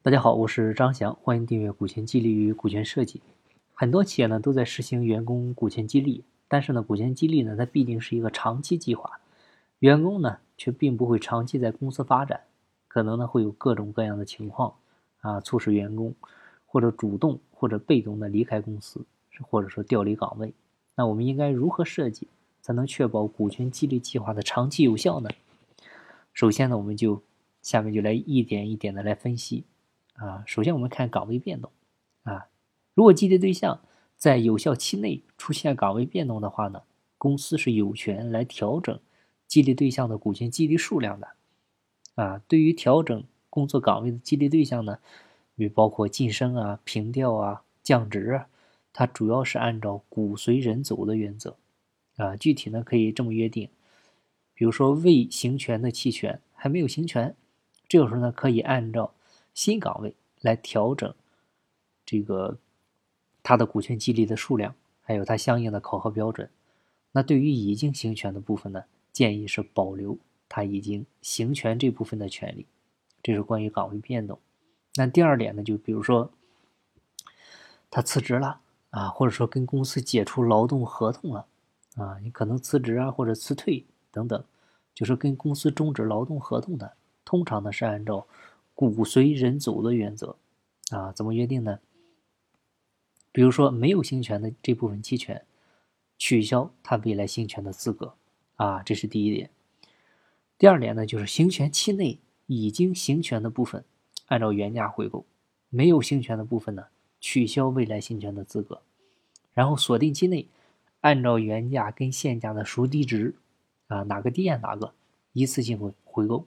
大家好，我是张翔，欢迎订阅股权激励与股权设计。很多企业呢都在实行员工股权激励，但是呢，股权激励呢它毕竟是一个长期计划，员工呢却并不会长期在公司发展，可能呢会有各种各样的情况啊，促使员工或者主动或者被动的离开公司，或者说调离岗位。那我们应该如何设计才能确保股权激励计划的长期有效呢？首先呢，我们就下面就来一点一点的来分析。啊，首先我们看岗位变动，啊，如果激励对象在有效期内出现岗位变动的话呢，公司是有权来调整激励对象的股权激励数量的，啊，对于调整工作岗位的激励对象呢，也包括晋升啊、平调啊、降职啊，它主要是按照骨随人走的原则，啊，具体呢可以这么约定，比如说未行权的期权还没有行权，这个时候呢可以按照。新岗位来调整这个他的股权激励的数量，还有他相应的考核标准。那对于已经行权的部分呢，建议是保留他已经行权这部分的权利。这是关于岗位变动。那第二点呢，就比如说他辞职了啊，或者说跟公司解除劳动合同了啊，你可能辞职啊或者辞退等等，就是跟公司终止劳动合同的，通常呢是按照。骨随人走的原则，啊，怎么约定呢？比如说，没有行权的这部分期权，取消他未来行权的资格，啊，这是第一点。第二点呢，就是行权期内已经行权的部分，按照原价回购；没有行权的部分呢，取消未来行权的资格。然后锁定期内，按照原价跟现价的孰低值，啊，哪个低按哪个，一次性回回购。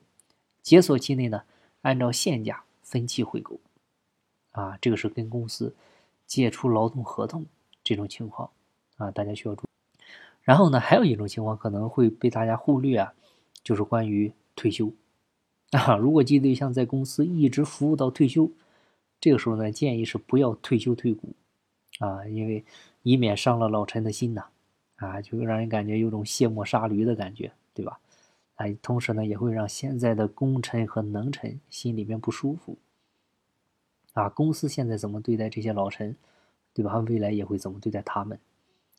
解锁期内呢？按照现价分期回购，啊，这个是跟公司解除劳动合同这种情况，啊，大家需要注意。然后呢，还有一种情况可能会被大家忽略啊，就是关于退休，啊，如果激励对象在公司一直服务到退休，这个时候呢，建议是不要退休退股，啊，因为以免伤了老陈的心呐，啊，就让人感觉有种卸磨杀驴的感觉，对吧？哎，同时呢，也会让现在的功臣和能臣心里面不舒服。啊，公司现在怎么对待这些老臣，对吧？未来也会怎么对待他们。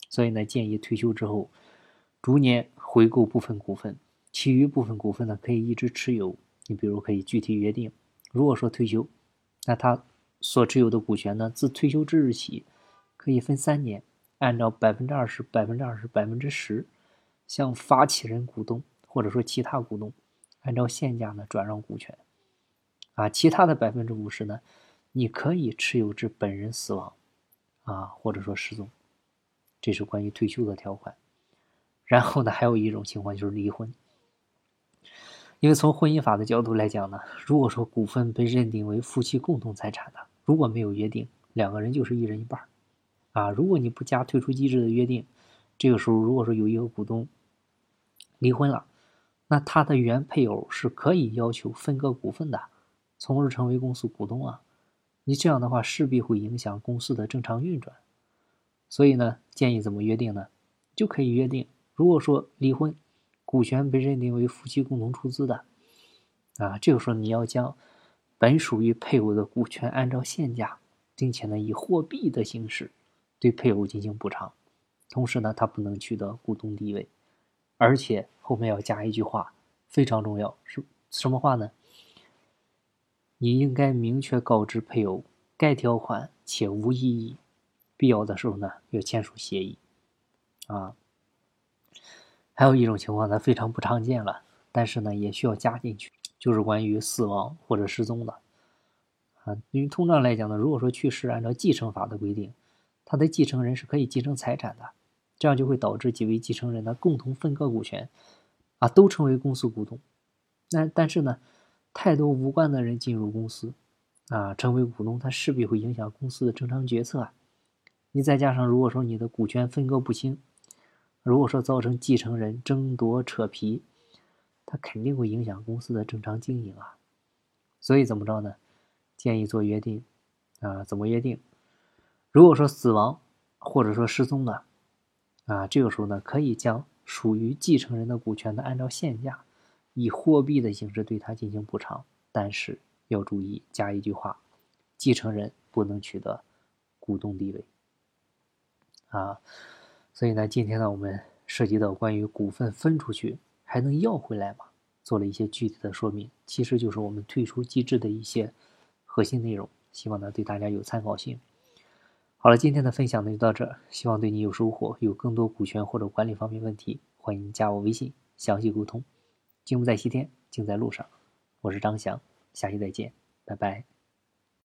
所以呢，建议退休之后，逐年回购部分股份，其余部分股份呢，可以一直持有。你比如可以具体约定，如果说退休，那他所持有的股权呢，自退休之日起，可以分三年，按照百分之二十、百分之二十、百分之十，向发起人股东。或者说其他股东，按照现价呢转让股权，啊，其他的百分之五十呢，你可以持有至本人死亡，啊，或者说失踪，这是关于退休的条款。然后呢，还有一种情况就是离婚，因为从婚姻法的角度来讲呢，如果说股份被认定为夫妻共同财产的，如果没有约定，两个人就是一人一半啊，如果你不加退出机制的约定，这个时候如果说有一个股东离婚了。那他的原配偶是可以要求分割股份的，从而成为公司股东啊。你这样的话势必会影响公司的正常运转。所以呢，建议怎么约定呢？就可以约定，如果说离婚，股权被认定为夫妻共同出资的，啊，这个时候你要将本属于配偶的股权按照现价，并且呢以货币的形式对配偶进行补偿，同时呢他不能取得股东地位。而且后面要加一句话，非常重要，是什么话呢？你应该明确告知配偶该条款且无异议，必要的时候呢要签署协议。啊，还有一种情况呢非常不常见了，但是呢也需要加进去，就是关于死亡或者失踪的。啊，因为通常来讲呢，如果说去世，按照继承法的规定，他的继承人是可以继承财产的。这样就会导致几位继承人呢共同分割股权，啊，都成为公司股东。那但是呢，太多无关的人进入公司，啊，成为股东，它势必会影响公司的正常决策。你再加上，如果说你的股权分割不清，如果说造成继承人争夺扯皮，它肯定会影响公司的正常经营啊。所以怎么着呢？建议做约定，啊，怎么约定？如果说死亡或者说失踪了。啊，这个时候呢，可以将属于继承人的股权呢，按照现价，以货币的形式对他进行补偿，但是要注意加一句话：继承人不能取得股东地位。啊，所以呢，今天呢，我们涉及到关于股份分出去还能要回来吗？做了一些具体的说明，其实就是我们退出机制的一些核心内容，希望呢对大家有参考性。好了，今天的分享呢就到这儿，希望对你有收获。有更多股权或者管理方面问题，欢迎加我微信详细沟通。金不在西天，静在路上。我是张翔，下期再见，拜拜。